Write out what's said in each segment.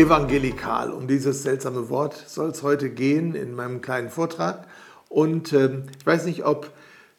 Evangelikal, um dieses seltsame Wort soll es heute gehen in meinem kleinen Vortrag. Und äh, ich weiß nicht, ob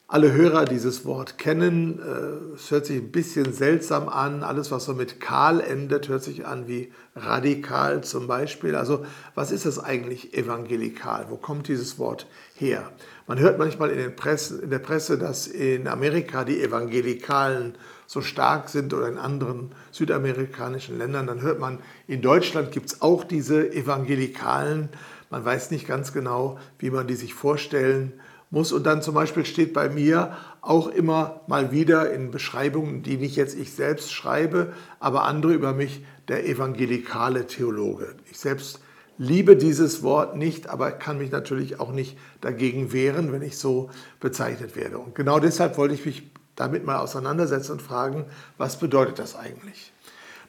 alle Hörer dieses Wort kennen. Äh, es hört sich ein bisschen seltsam an. Alles, was so mit kahl endet, hört sich an wie radikal zum Beispiel. Also was ist das eigentlich evangelikal? Wo kommt dieses Wort her? Man hört manchmal in, Presse, in der Presse, dass in Amerika die Evangelikalen so stark sind oder in anderen südamerikanischen Ländern. Dann hört man, in Deutschland gibt es auch diese Evangelikalen. Man weiß nicht ganz genau, wie man die sich vorstellen muss. Und dann zum Beispiel steht bei mir auch immer mal wieder in Beschreibungen, die nicht jetzt ich selbst schreibe, aber andere über mich, der evangelikale Theologe. Ich selbst liebe dieses Wort nicht, aber kann mich natürlich auch nicht dagegen wehren, wenn ich so bezeichnet werde. Und genau deshalb wollte ich mich damit mal auseinandersetzen und fragen, was bedeutet das eigentlich?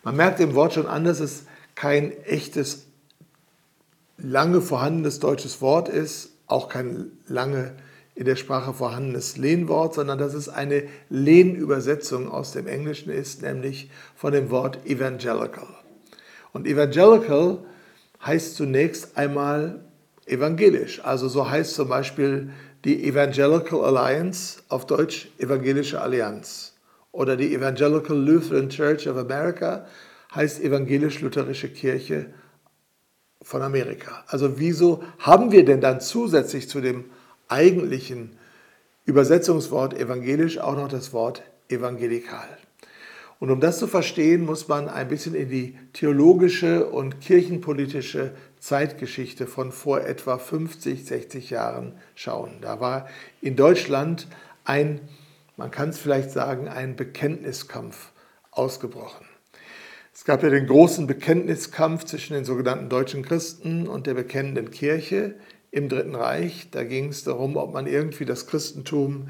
Man merkt dem Wort schon an, dass es kein echtes, lange vorhandenes deutsches Wort ist, auch kein lange in der Sprache vorhandenes Lehnwort, sondern dass es eine Lehnübersetzung aus dem Englischen ist, nämlich von dem Wort evangelical. Und evangelical heißt zunächst einmal evangelisch. Also so heißt zum Beispiel die Evangelical Alliance, auf Deutsch Evangelische Allianz. Oder die Evangelical Lutheran Church of America heißt Evangelisch-Lutherische Kirche von Amerika. Also wieso haben wir denn dann zusätzlich zu dem eigentlichen Übersetzungswort evangelisch auch noch das Wort evangelikal? Und um das zu verstehen, muss man ein bisschen in die theologische und kirchenpolitische Zeitgeschichte von vor etwa 50, 60 Jahren schauen. Da war in Deutschland ein, man kann es vielleicht sagen, ein Bekenntniskampf ausgebrochen. Es gab ja den großen Bekenntniskampf zwischen den sogenannten deutschen Christen und der bekennenden Kirche im Dritten Reich. Da ging es darum, ob man irgendwie das Christentum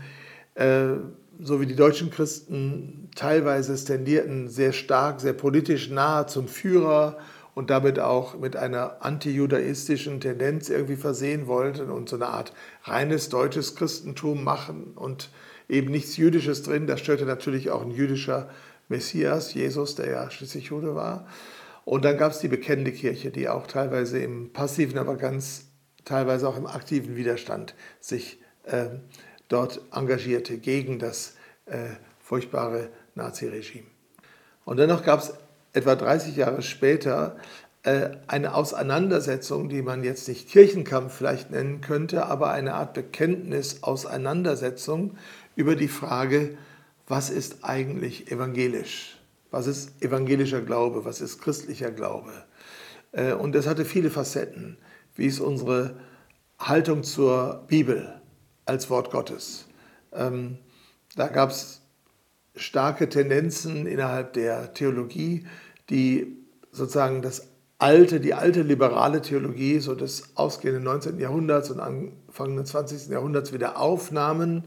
äh, so wie die deutschen Christen teilweise tendierten, sehr stark, sehr politisch nahe zum Führer und damit auch mit einer antijudaistischen Tendenz irgendwie versehen wollten und so eine Art reines deutsches Christentum machen und eben nichts Jüdisches drin. Da störte natürlich auch ein jüdischer Messias, Jesus, der ja schließlich Jude war. Und dann gab es die bekennende Kirche, die auch teilweise im passiven, aber ganz teilweise auch im aktiven Widerstand sich äh, dort engagierte gegen das äh, furchtbare Naziregime. Und dennoch gab es etwa 30 Jahre später äh, eine Auseinandersetzung, die man jetzt nicht Kirchenkampf vielleicht nennen könnte, aber eine Art Bekenntnis, Auseinandersetzung über die Frage, was ist eigentlich evangelisch? Was ist evangelischer Glaube? Was ist christlicher Glaube? Äh, und das hatte viele Facetten. Wie ist unsere Haltung zur Bibel? als Wort Gottes. Ähm, da gab es starke Tendenzen innerhalb der Theologie, die sozusagen das alte, die alte liberale Theologie so des ausgehenden 19. Jahrhunderts und Anfang des 20. Jahrhunderts wieder aufnahmen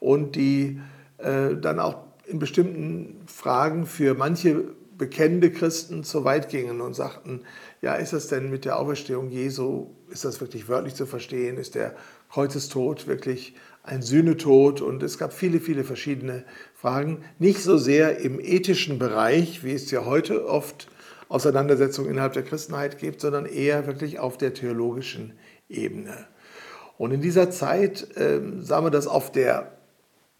und die äh, dann auch in bestimmten Fragen für manche bekennende Christen zu weit gingen und sagten, ja, ist das denn mit der Auferstehung Jesu, ist das wirklich wörtlich zu verstehen? Ist der Kreuzestod wirklich ein Sühnetod? Und es gab viele, viele verschiedene Fragen. Nicht so sehr im ethischen Bereich, wie es ja heute oft Auseinandersetzungen innerhalb der Christenheit gibt, sondern eher wirklich auf der theologischen Ebene. Und in dieser Zeit äh, sah man das auf der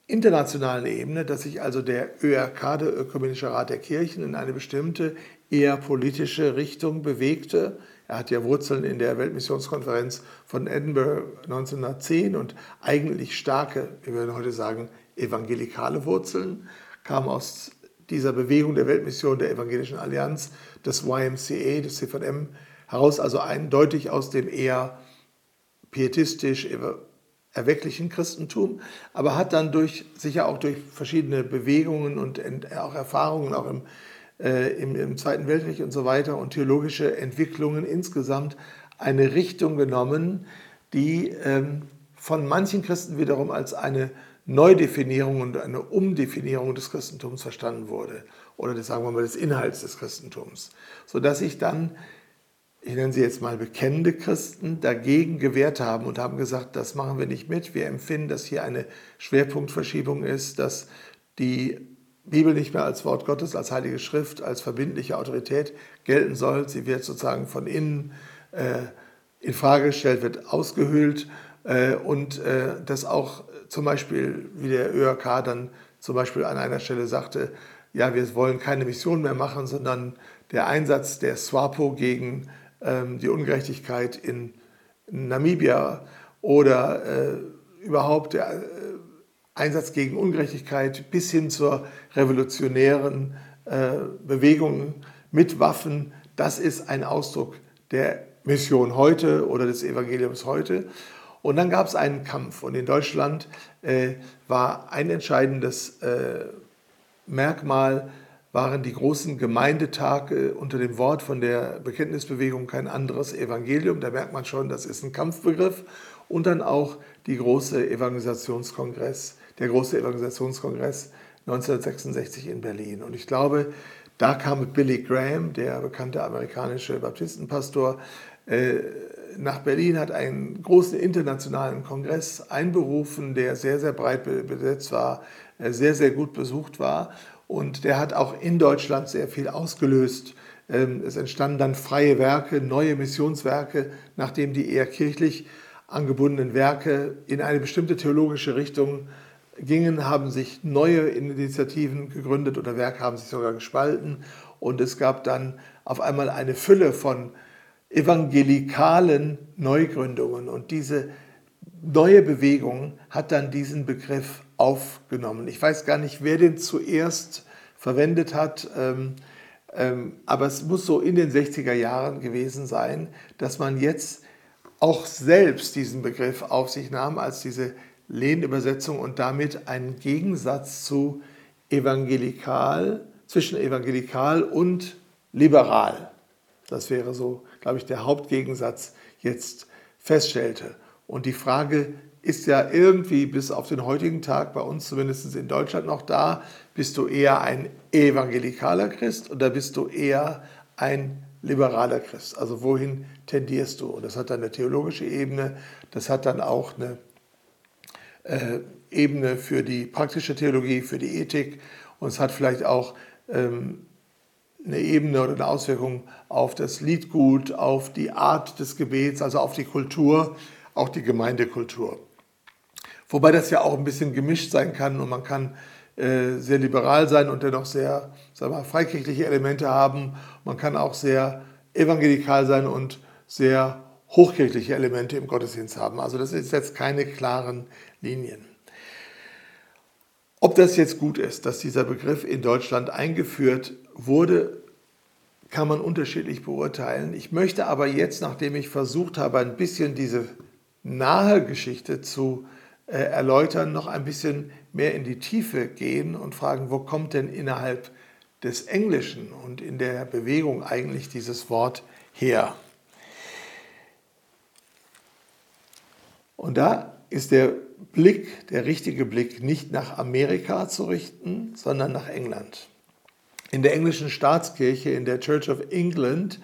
internationalen Ebene, dass sich also der ÖRK, der Ökumenische Rat der Kirchen, in eine bestimmte eher politische Richtung bewegte. Er hat ja Wurzeln in der Weltmissionskonferenz von Edinburgh 1910 und eigentlich starke, wir würden heute sagen, evangelikale Wurzeln, kam aus dieser Bewegung der Weltmission der Evangelischen Allianz, des YMCA, des CVM heraus, also eindeutig aus dem eher pietistisch erwecklichen Christentum, aber hat dann durch, sicher auch durch verschiedene Bewegungen und auch Erfahrungen, auch im äh, im, im, Zweiten Weltkrieg und so weiter und theologische Entwicklungen insgesamt eine Richtung genommen, die ähm, von manchen Christen wiederum als eine Neudefinierung und eine Umdefinierung des Christentums verstanden wurde oder des, sagen wir mal des Inhalts des Christentums, sodass sich dann ich nenne sie jetzt mal bekennende Christen, dagegen gewehrt haben und haben gesagt, das machen wir nicht mit. Wir empfinden, dass hier eine Schwerpunktverschiebung ist, dass die Bibel nicht mehr als Wort Gottes, als heilige Schrift, als verbindliche Autorität gelten soll. Sie wird sozusagen von innen äh, in Frage gestellt, wird ausgehöhlt äh, und äh, das auch zum Beispiel, wie der ÖRK dann zum Beispiel an einer Stelle sagte, ja, wir wollen keine Mission mehr machen, sondern der Einsatz der SWAPO gegen ähm, die Ungerechtigkeit in, Namibia oder äh, überhaupt der äh, Einsatz gegen Ungerechtigkeit bis hin zur revolutionären äh, Bewegung mit Waffen, das ist ein Ausdruck der Mission heute oder des Evangeliums heute. Und dann gab es einen Kampf und in Deutschland äh, war ein entscheidendes äh, Merkmal, waren die großen Gemeindetage unter dem Wort von der Bekenntnisbewegung kein anderes Evangelium. Da merkt man schon, das ist ein Kampfbegriff. Und dann auch die große Evangelisationskongress, der große Evangelisationskongress 1966 in Berlin. Und ich glaube, da kam Billy Graham, der bekannte amerikanische Baptistenpastor, äh, nach Berlin, hat einen großen internationalen Kongress einberufen, der sehr, sehr breit besetzt war, äh, sehr, sehr gut besucht war. Und der hat auch in Deutschland sehr viel ausgelöst. Ähm, es entstanden dann freie Werke, neue Missionswerke, nachdem die eher kirchlich angebundenen Werke in eine bestimmte theologische Richtung gingen, haben sich neue Initiativen gegründet oder Werke haben sich sogar gespalten. Und es gab dann auf einmal eine Fülle von evangelikalen Neugründungen. Und diese neue Bewegung hat dann diesen Begriff aufgenommen. Ich weiß gar nicht, wer den zuerst verwendet hat, ähm, ähm, aber es muss so in den 60er Jahren gewesen sein, dass man jetzt auch selbst diesen Begriff auf sich nahm als diese Lehnübersetzung und damit einen Gegensatz zu evangelikal, zwischen evangelikal und liberal. Das wäre so, glaube ich, der Hauptgegensatz jetzt feststellte. Und die Frage ist ja irgendwie bis auf den heutigen Tag bei uns zumindest in Deutschland noch da, bist du eher ein evangelikaler Christ oder bist du eher ein liberaler Christ? Also wohin tendierst du? Und das hat dann eine theologische Ebene, das hat dann auch eine äh, Ebene für die praktische Theologie, für die Ethik und es hat vielleicht auch ähm, eine Ebene oder eine Auswirkung auf das Liedgut, auf die Art des Gebets, also auf die Kultur, auch die Gemeindekultur. Wobei das ja auch ein bisschen gemischt sein kann und man kann äh, sehr liberal sein und dennoch sehr sagen wir, freikirchliche Elemente haben. Man kann auch sehr evangelikal sein und sehr hochkirchliche Elemente im Gottesdienst haben. Also das ist jetzt keine klaren Linien. Ob das jetzt gut ist, dass dieser Begriff in Deutschland eingeführt wurde, kann man unterschiedlich beurteilen. Ich möchte aber jetzt, nachdem ich versucht habe, ein bisschen diese nahe Geschichte zu äh, erläutern, noch ein bisschen mehr in die Tiefe gehen und fragen, wo kommt denn innerhalb des Englischen und in der Bewegung eigentlich dieses Wort her? Und da ist der Blick, der richtige Blick, nicht nach Amerika zu richten, sondern nach England. In der englischen Staatskirche, in der Church of England,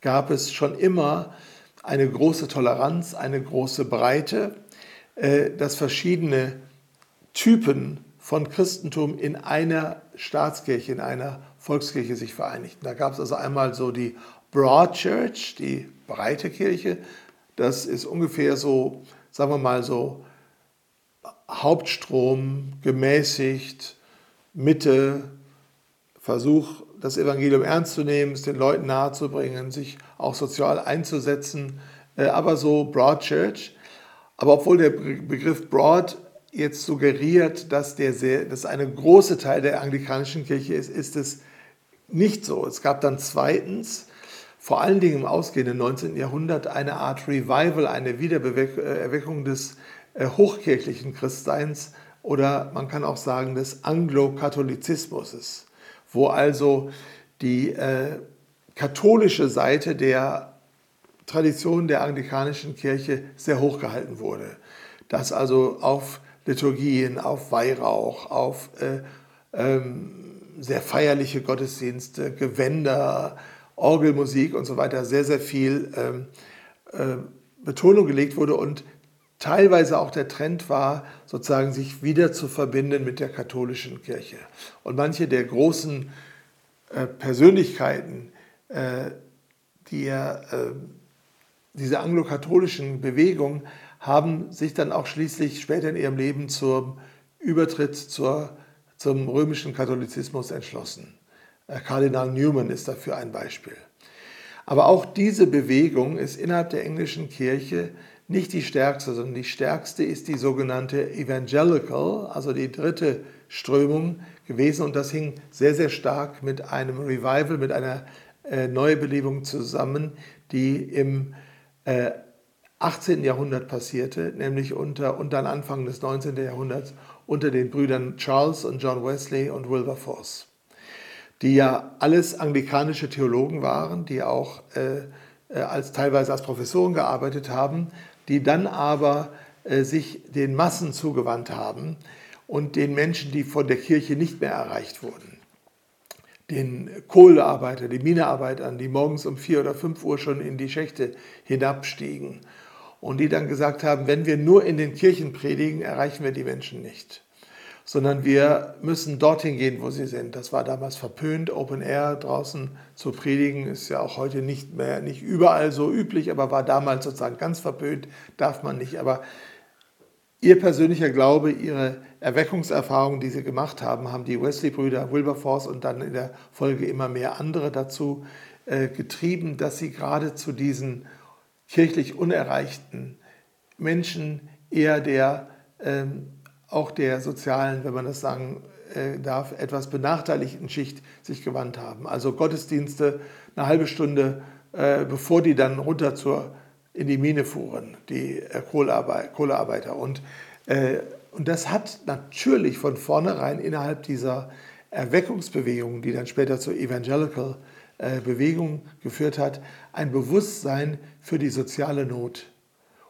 gab es schon immer eine große Toleranz, eine große Breite, äh, dass verschiedene Typen von Christentum in einer Staatskirche, in einer Volkskirche sich vereinigten. Da gab es also einmal so die Broad Church, die breite Kirche. Das ist ungefähr so, sagen wir mal so, Hauptstrom, gemäßigt, Mitte, Versuch, das Evangelium ernst zu nehmen, es den Leuten nahezubringen, sich auch sozial einzusetzen, äh, aber so Broad Church. Aber obwohl der Begriff Broad jetzt suggeriert, dass, der sehr, dass eine große Teil der anglikanischen Kirche ist, ist es nicht so. Es gab dann zweitens, vor allen Dingen im ausgehenden 19. Jahrhundert, eine Art Revival, eine Wiedererweckung des äh, hochkirchlichen Christseins oder man kann auch sagen des Anglo-Katholizismus, wo also die äh, katholische Seite der Tradition der anglikanischen Kirche sehr hoch gehalten wurde. Dass also auf Liturgien, auf Weihrauch, auf äh, ähm, sehr feierliche Gottesdienste, Gewänder, Orgelmusik und so weiter sehr, sehr viel ähm, äh, Betonung gelegt wurde und teilweise auch der Trend war, sozusagen sich wieder zu verbinden mit der katholischen Kirche. Und manche der großen äh, Persönlichkeiten, äh, die er, äh, diese anglokatholischen Bewegung, haben sich dann auch schließlich später in ihrem Leben zum Übertritt zur, zum römischen Katholizismus entschlossen. Äh, Kardinal Newman ist dafür ein Beispiel. Aber auch diese Bewegung ist innerhalb der englischen Kirche nicht die stärkste, sondern die stärkste ist die sogenannte Evangelical, also die dritte Strömung gewesen. Und das hing sehr, sehr stark mit einem Revival, mit einer äh, Neubelebung zusammen, die im äh, 18. Jahrhundert passierte, nämlich unter, unter Anfang des 19. Jahrhunderts unter den Brüdern Charles und John Wesley und Wilberforce, die ja alles anglikanische Theologen waren, die auch äh, äh als, teilweise als Professoren gearbeitet haben, die dann aber äh, sich den Massen zugewandt haben und den Menschen, die von der Kirche nicht mehr erreicht wurden. Den Kohlearbeiter, die Minearbeitern, die morgens um vier oder fünf Uhr schon in die Schächte hinabstiegen und die dann gesagt haben, wenn wir nur in den Kirchen predigen, erreichen wir die Menschen nicht sondern wir müssen dorthin gehen, wo sie sind. Das war damals verpönt, Open Air draußen zu predigen, ist ja auch heute nicht mehr, nicht überall so üblich, aber war damals sozusagen ganz verpönt, darf man nicht. Aber ihr persönlicher Glaube, ihre Erweckungserfahrungen, die sie gemacht haben, haben die Wesley-Brüder, Wilberforce und dann in der Folge immer mehr andere dazu äh, getrieben, dass sie gerade zu diesen kirchlich unerreichten Menschen eher der ähm, auch der sozialen, wenn man das sagen äh, darf, etwas benachteiligten Schicht sich gewandt haben. Also Gottesdienste eine halbe Stunde, äh, bevor die dann runter zur, in die Mine fuhren, die äh, Kohlearbeiter. Und, und das hat natürlich von vornherein innerhalb dieser Erweckungsbewegung, die dann später zur Evangelical Bewegung geführt hat, ein Bewusstsein für die soziale Not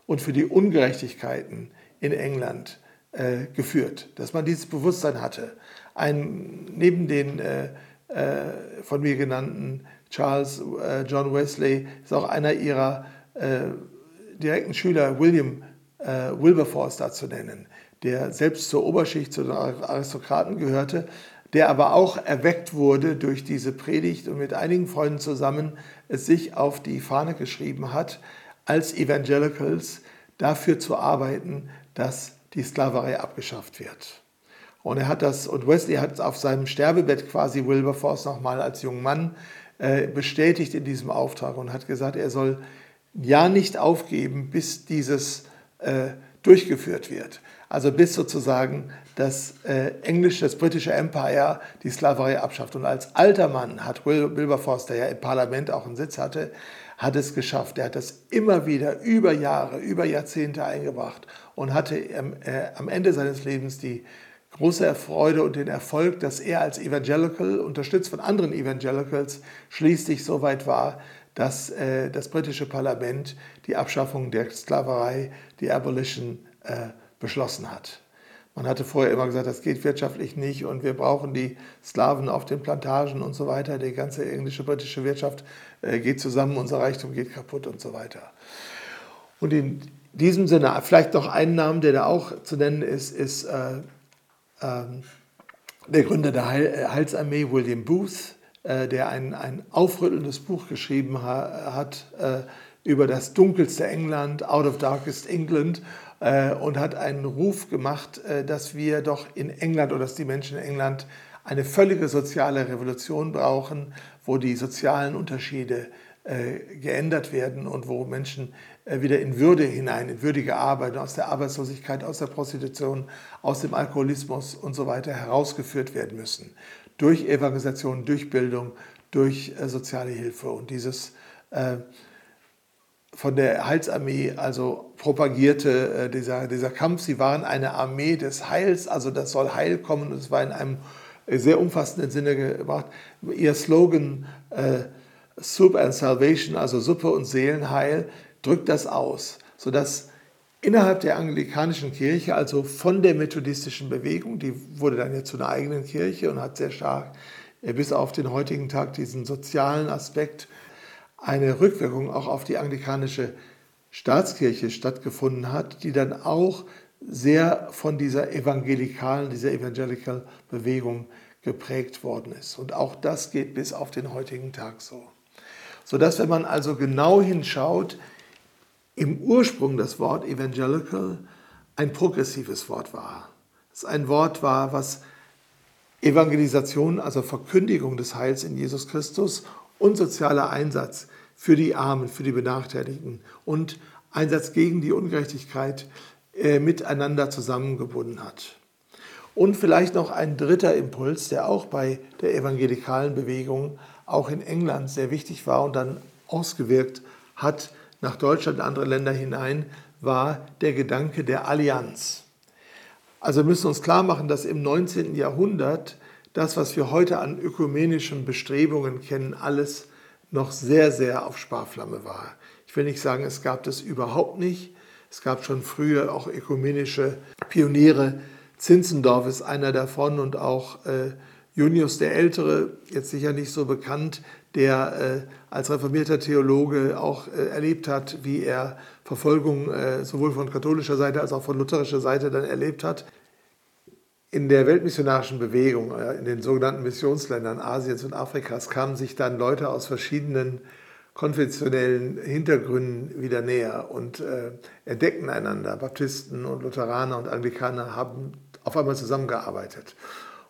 und für die Ungerechtigkeiten in England äh, geführt, dass man dieses Bewusstsein hatte. Ein, neben den äh, äh, von mir genannten Charles äh, John Wesley ist auch einer ihrer äh, direkten Schüler, William äh, Wilberforce, da zu nennen, der selbst zur Oberschicht, zu den Aristokraten gehörte, der aber auch erweckt wurde durch diese Predigt und mit einigen Freunden zusammen es sich auf die Fahne geschrieben hat, als Evangelicals dafür zu arbeiten, dass die Sklaverei abgeschafft wird. Und er hat das, und Wesley hat auf seinem Sterbebett quasi Wilberforce nochmal als junger Mann äh, bestätigt in diesem Auftrag und hat gesagt, er soll ja nicht aufgeben, bis dieses äh, durchgeführt wird. Also bis sozusagen das äh, englische, das britische Empire die Sklaverei abschafft. Und als alter Mann hat Wilberforce, der ja im Parlament auch einen Sitz hatte, hat es geschafft. Er hat das immer wieder über Jahre, über Jahrzehnte eingebracht und hatte am, äh, am Ende seines Lebens die große Freude und den Erfolg, dass er als Evangelical, unterstützt von anderen Evangelicals, schließlich so weit war, dass äh, das britische Parlament die Abschaffung der Sklaverei, die Abolition, äh, beschlossen hat. Man hatte vorher immer gesagt, das geht wirtschaftlich nicht und wir brauchen die Sklaven auf den Plantagen und so weiter. Die ganze englische, britische Wirtschaft äh, geht zusammen, unser Reichtum geht kaputt und so weiter. Und in diesem Sinne, vielleicht noch einen Namen, der da auch zu nennen ist, ist äh, äh, der Gründer der äh, Heilsarmee, William Booth, äh, der ein, ein aufrüttelndes Buch geschrieben ha, hat äh, über das dunkelste England, Out of Darkest England äh, und hat einen Ruf gemacht, äh, dass wir doch in England oder dass die Menschen in England eine völlige soziale Revolution brauchen, wo die sozialen Unterschiede äh, geändert werden und wo Menschen wieder in Würde hinein, in würdige Arbeit, aus der Arbeitslosigkeit, aus der Prostitution, aus dem Alkoholismus und so weiter herausgeführt werden müssen. Durch Evangelisation, durch Bildung, durch soziale Hilfe. Und dieses von der Heilsarmee also propagierte äh, dieser, dieser Kampf. Sie waren eine Armee des Heils, also das soll Heil kommen. Und es war in einem sehr umfassenden Sinne gemacht. Ihr Slogan äh, Soup and Salvation, also Suppe und Seelenheil, drückt das aus, sodass innerhalb der anglikanischen Kirche, also von der methodistischen Bewegung, die wurde dann ja zu einer eigenen Kirche und hat sehr stark äh, bis auf den heutigen Tag diesen sozialen Aspekt eine Rückwirkung auch auf die anglikanische Staatskirche stattgefunden hat, die dann auch sehr von dieser evangelikalen, dieser evangelical Bewegung geprägt worden ist. Und auch das geht bis auf den heutigen Tag so. Sodass, wenn man also genau hinschaut, im Ursprung das Wort evangelical ein progressives Wort war. Es ein Wort war, was Evangelisation, also Verkündigung des Heils in Jesus Christus und sozialer Einsatz für die Armen, für die Benachteiligten und Einsatz gegen die Ungerechtigkeit äh, miteinander zusammengebunden hat. Und vielleicht noch ein dritter Impuls, der auch bei der evangelikalen Bewegung, auch in England sehr wichtig war und dann ausgewirkt hat nach Deutschland und andere Länder hinein, war der Gedanke der Allianz. Also wir müssen uns klar machen, dass im 19. Jahrhundert das, was wir heute an ökumenischen Bestrebungen kennen, alles noch sehr, sehr auf Sparflamme war. Ich will nicht sagen, es gab das überhaupt nicht. Es gab schon früher auch ökumenische Pioniere. Zinzendorf ist einer davon und auch äh, Junius der Ältere, jetzt sicher nicht so bekannt, der äh, als reformierter Theologe auch äh, erlebt hat, wie er Verfolgung äh, sowohl von katholischer Seite als auch von lutherischer Seite dann erlebt hat. In der weltmissionarischen Bewegung, äh, in den sogenannten Missionsländern Asiens und Afrikas, kamen sich dann Leute aus verschiedenen konfessionellen Hintergründen wieder näher und äh, entdeckten einander. Baptisten und Lutheraner und Anglikaner haben auf einmal zusammengearbeitet.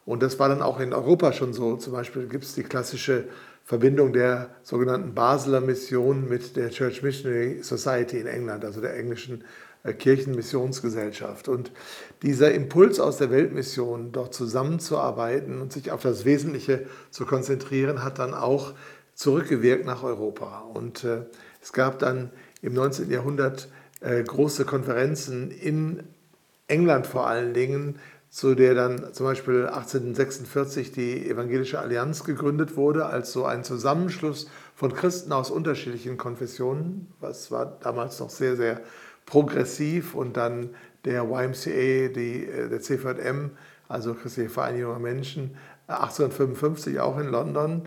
Und das war dann auch in Europa schon so. Zum Beispiel gibt es die klassische Verbindung der sogenannten Basler Mission mit der Church Missionary Society in England, also der englischen Kirchenmissionsgesellschaft. Und dieser Impuls aus der Weltmission, dort zusammenzuarbeiten und sich auf das Wesentliche zu konzentrieren, hat dann auch zurückgewirkt nach Europa. Und äh, es gab dann im 19. Jahrhundert äh, große Konferenzen in England vor allen Dingen, zu der dann zum Beispiel 1846 die Evangelische Allianz gegründet wurde, als so ein Zusammenschluss von Christen aus unterschiedlichen Konfessionen, was war damals noch sehr, sehr progressiv und dann der YMCA, die, äh, der CVM, also Christliche Vereinigung der Menschen, 1855 auch in London.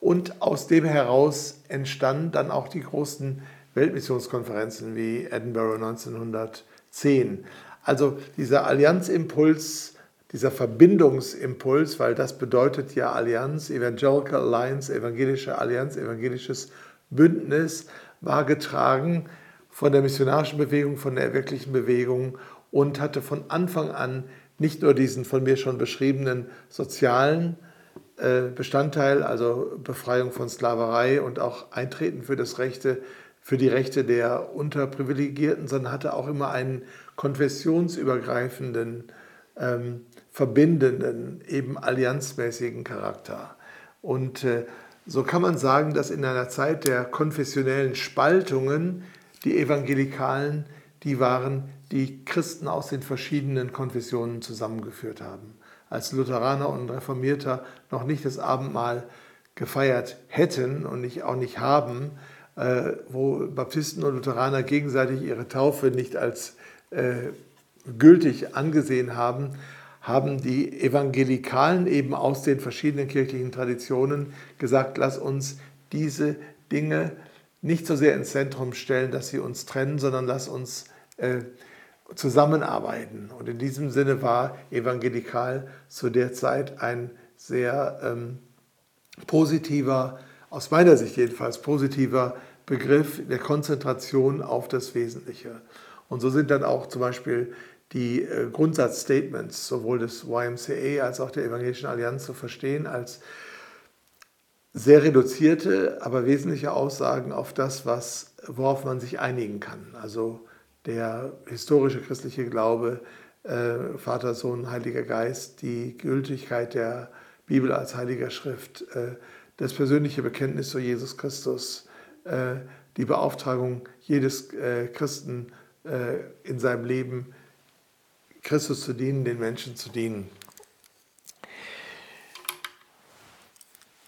Und aus dem heraus entstanden dann auch die großen Weltmissionskonferenzen wie Edinburgh 1910. Also dieser Allianzimpuls, dieser Verbindungsimpuls, weil das bedeutet ja Allianz, Evangelical Alliance, evangelische Allianz, evangelisches Bündnis, war getragen von der missionarischen Bewegung, von der wirklichen Bewegung und hatte von Anfang an nicht nur diesen von mir schon beschriebenen sozialen äh, Bestandteil, also Befreiung von Sklaverei und auch Eintreten für das Rechte, für die Rechte der Unterprivilegierten, sondern hatte auch immer einen konfessionsübergreifenden, ähm, verbindenden, eben allianzmäßigen Charakter. Und äh, so kann man sagen, dass in einer Zeit der konfessionellen Spaltungen die Evangelikalen die waren, die Christen aus den verschiedenen Konfessionen zusammengeführt haben. Als Lutheraner und Reformierter noch nicht das Abendmahl gefeiert hätten und nicht, auch nicht haben, äh, wo Baptisten und Lutheraner gegenseitig ihre Taufe nicht als äh, gültig angesehen haben, haben die Evangelikalen eben aus den verschiedenen kirchlichen Traditionen gesagt, lass uns diese Dinge nicht so sehr ins Zentrum stellen, dass sie uns trennen, sondern lass uns äh, zusammenarbeiten. Und in diesem Sinne war evangelikal zu der Zeit ein sehr ähm, positiver, aus meiner Sicht jedenfalls positiver Begriff der Konzentration auf das Wesentliche. Und so sind dann auch zum Beispiel die äh, Grundsatzstatements sowohl des YMCA als auch der Evangelischen Allianz zu verstehen als sehr reduzierte, aber wesentliche Aussagen auf das, was, worauf man sich einigen kann. Also der historische christliche Glaube, äh, Vater, Sohn, Heiliger Geist, die Gültigkeit der Bibel als heiliger Schrift, äh, das persönliche Bekenntnis zu Jesus Christus, äh, die Beauftragung jedes äh, Christen äh, in seinem Leben Christus zu dienen, den Menschen zu dienen.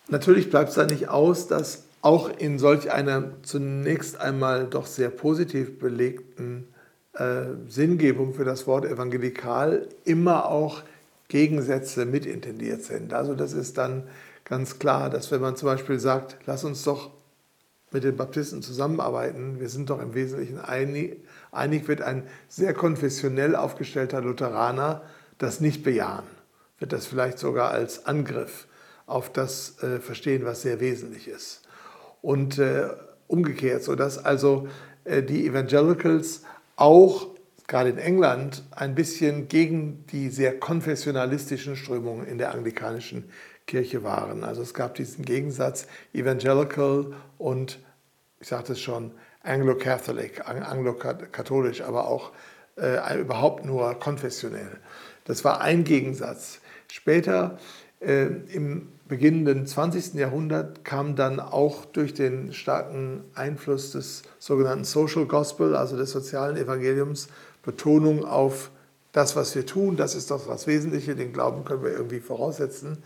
Natürlich bleibt es da nicht aus, dass auch in solch einer zunächst einmal doch sehr positiv belegten äh, Sinngebung für das Wort evangelikal immer auch Gegensätze mitintendiert sind. Also das ist dann ganz klar, dass wenn man zum Beispiel sagt, lass uns doch mit den Baptisten zusammenarbeiten. Wir sind doch im Wesentlichen einig, einig wird ein sehr konfessionell aufgestellter Lutheraner das nicht bejahen, wird das vielleicht sogar als Angriff auf das äh, verstehen, was sehr wesentlich ist. Und äh, umgekehrt, sodass also äh, die Evangelicals auch gerade in England ein bisschen gegen die sehr konfessionalistischen Strömungen in der anglikanischen Kirche waren. Also es gab diesen Gegensatz Evangelical und, ich sagte es schon, Anglo-Catholic, anglo-katholisch, aber auch äh, überhaupt nur konfessionell. Das war ein Gegensatz. Später, äh, im beginnenden 20. Jahrhundert, kam dann auch durch den starken Einfluss des sogenannten Social Gospel, also des sozialen Evangeliums, Betonung auf das, was wir tun, das ist doch das Wesentliche, den Glauben können wir irgendwie voraussetzen.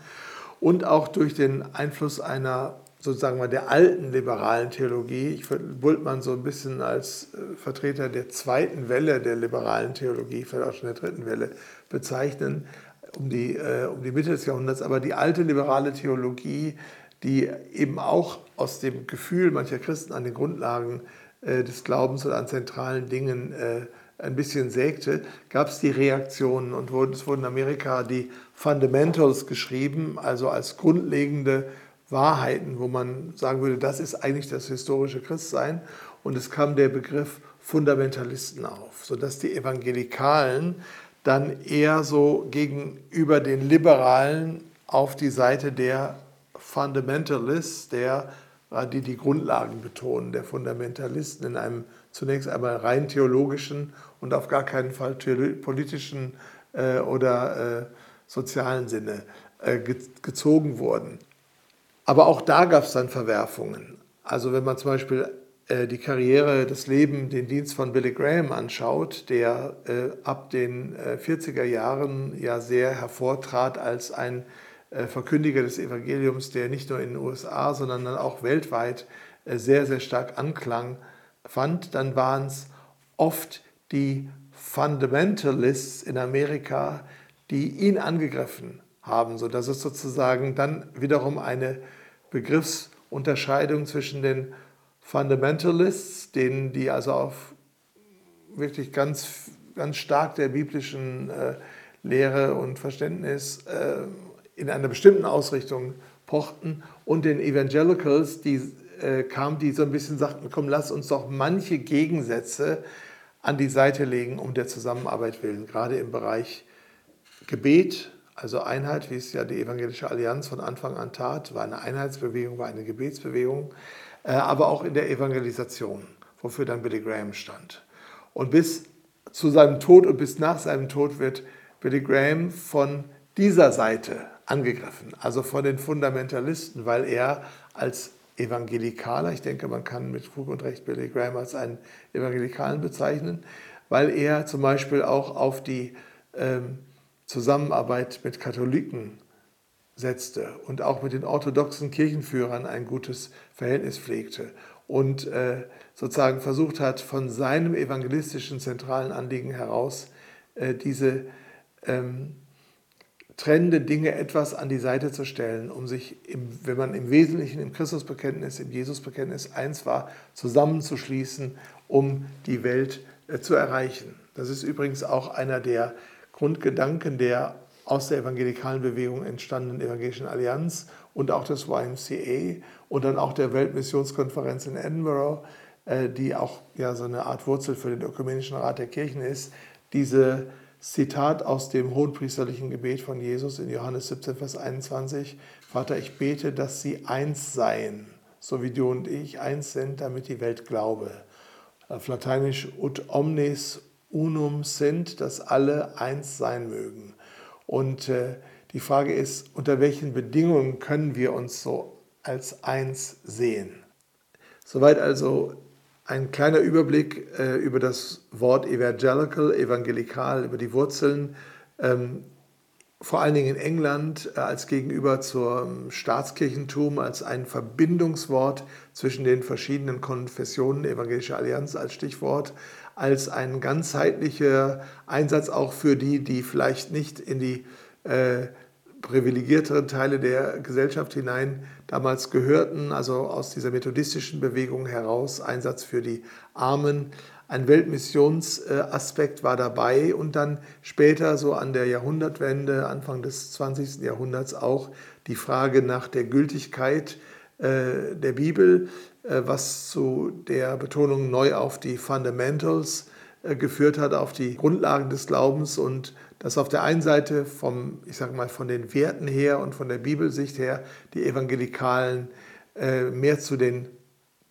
Und auch durch den Einfluss einer sozusagen mal der alten liberalen Theologie. Ich würde Bultmann so ein bisschen als äh, Vertreter der zweiten Welle der liberalen Theologie, vielleicht auch schon der dritten Welle, bezeichnen, um die, äh, um die Mitte des Jahrhunderts. Aber die alte liberale Theologie, die eben auch aus dem Gefühl mancher Christen an den Grundlagen äh, des Glaubens oder an zentralen Dingen ein bisschen sägte, gab es die Reaktionen und es wurden in Amerika die Fundamentals geschrieben, also als grundlegende Wahrheiten, wo man sagen würde, das ist eigentlich das historische Christsein. Und es kam der Begriff Fundamentalisten auf, sodass die Evangelikalen dann eher so gegenüber den Liberalen auf die Seite der Fundamentalists, der, die die Grundlagen betonen, der Fundamentalisten in einem zunächst einmal rein theologischen und auf gar keinen Fall politischen äh, oder äh, sozialen Sinne äh, gezogen wurden. Aber auch da gab es dann Verwerfungen. Also wenn man zum Beispiel äh, die Karriere, das Leben, den Dienst von Billy Graham anschaut, der äh, ab den äh, 40er Jahren ja sehr hervortrat als ein äh, Verkündiger des Evangeliums, der nicht nur in den USA, sondern dann auch weltweit äh, sehr, sehr stark Anklang fand, dann waren es oft die Fundamentalists in Amerika, die ihn angegriffen haben, sodass es sozusagen dann wiederum eine Begriffsunterscheidung zwischen den Fundamentalists, denen die also auf wirklich ganz, ganz stark der biblischen äh, Lehre und Verständnis äh, in einer bestimmten Ausrichtung pochten, und den Evangelicals, die äh, kamen, die so ein bisschen sagten, komm, lass uns doch manche Gegensätze an die Seite legen, um der Zusammenarbeit willen, gerade im Bereich Gebet, also Einheit, wie es ja die Evangelische Allianz von Anfang an tat, war eine Einheitsbewegung, war eine Gebetsbewegung, aber auch in der Evangelisation, wofür dann Billy Graham stand. Und bis zu seinem Tod und bis nach seinem Tod wird Billy Graham von dieser Seite angegriffen, also von den Fundamentalisten, weil er als Evangelikaler, ich denke, man kann mit Fug und Recht Billy Graham als einen Evangelikalen bezeichnen, weil er zum Beispiel auch auf die ähm, Zusammenarbeit mit Katholiken setzte und auch mit den orthodoxen Kirchenführern ein gutes Verhältnis pflegte und äh, sozusagen versucht hat, von seinem evangelistischen zentralen Anliegen heraus äh, diese ähm, trennende Dinge etwas an die Seite zu stellen, um sich, im, wenn man im Wesentlichen im Christusbekenntnis, im Jesusbekenntnis eins war, zusammenzuschließen, um die Welt äh, zu erreichen. Das ist übrigens auch einer der Grundgedanken der aus der evangelikalen Bewegung entstandenen Evangelischen Allianz und auch des YMCA und dann auch der Weltmissionskonferenz in Edinburgh, äh, die auch ja so eine Art Wurzel für den Ökumenischen Rat der Kirchen ist, diese Zitat aus dem hohenpriesterlichen Gebet von Jesus in Johannes 17, Vers 21, Vater, ich bete, dass sie eins seien, so wie du und ich eins sind, damit die Welt glaube. Auf Lateinisch ut omnes unum sind, dass alle eins sein mögen. Und äh, die Frage ist, unter welchen Bedingungen können wir uns so als eins sehen? Soweit also ein kleiner Überblick äh, über das Wort evangelical, evangelikal, über die Wurzeln, ähm, vor allen Dingen in England äh, als gegenüber zum Staatskirchentum, als ein Verbindungswort zwischen den verschiedenen Konfessionen, Evangelische Allianz als Stichwort, als ein ganzheitlicher Einsatz auch für die, die vielleicht nicht in die äh, privilegierteren Teile der Gesellschaft hinein damals gehörten, also aus dieser methodistischen Bewegung heraus, Einsatz für die Armen. Ein Weltmissionsaspekt war dabei und dann später, so an der Jahrhundertwende, Anfang des 20. Jahrhunderts, auch die Frage nach der Gültigkeit äh, der Bibel, äh, was zu der Betonung neu auf die Fundamentals äh, geführt hat, auf die Grundlagen des Glaubens und dass auf der einen Seite vom, ich sage mal, von den Werten her und von der Bibelsicht her die Evangelikalen mehr zu den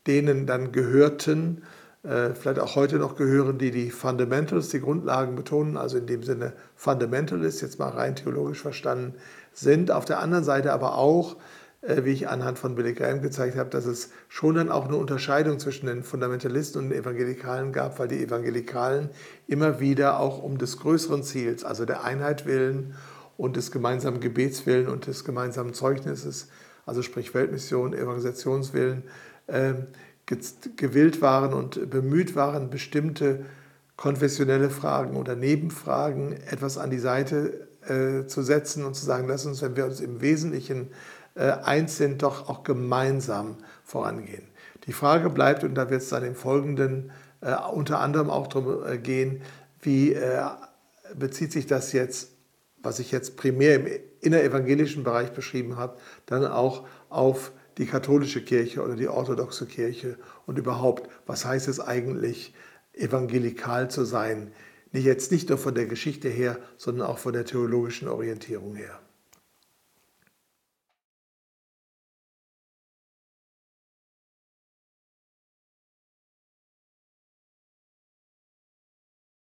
denen dann gehörten, vielleicht auch heute noch gehören, die die Fundamentals, die Grundlagen betonen, also in dem Sinne Fundamentalist, jetzt mal rein theologisch verstanden, sind. Auf der anderen Seite aber auch äh, wie ich anhand von Billy Graham gezeigt habe, dass es schon dann auch eine Unterscheidung zwischen den Fundamentalisten und den Evangelikalen gab, weil die Evangelikalen immer wieder auch um des größeren Ziels, also der Einheit willen und des gemeinsamen Gebets willen und des gemeinsamen Zeugnisses, also sprich Weltmission, Evangelisationswillen, äh, gewillt waren und bemüht waren, bestimmte konfessionelle Fragen oder Nebenfragen etwas an die Seite äh, zu setzen und zu sagen, lass uns, wenn wir uns im Wesentlichen äh, eins sind, doch auch gemeinsam vorangehen. Die Frage bleibt, und da wird es dann im Folgenden äh, unter anderem auch darum äh, gehen, wie äh, bezieht sich das jetzt, was ich jetzt primär im innerevangelischen Bereich beschrieben habe, dann auch auf die katholische Kirche oder die orthodoxe Kirche und überhaupt, was heißt es eigentlich, evangelikal zu sein? Nicht jetzt nicht nur von der Geschichte her, sondern auch von der theologischen Orientierung her.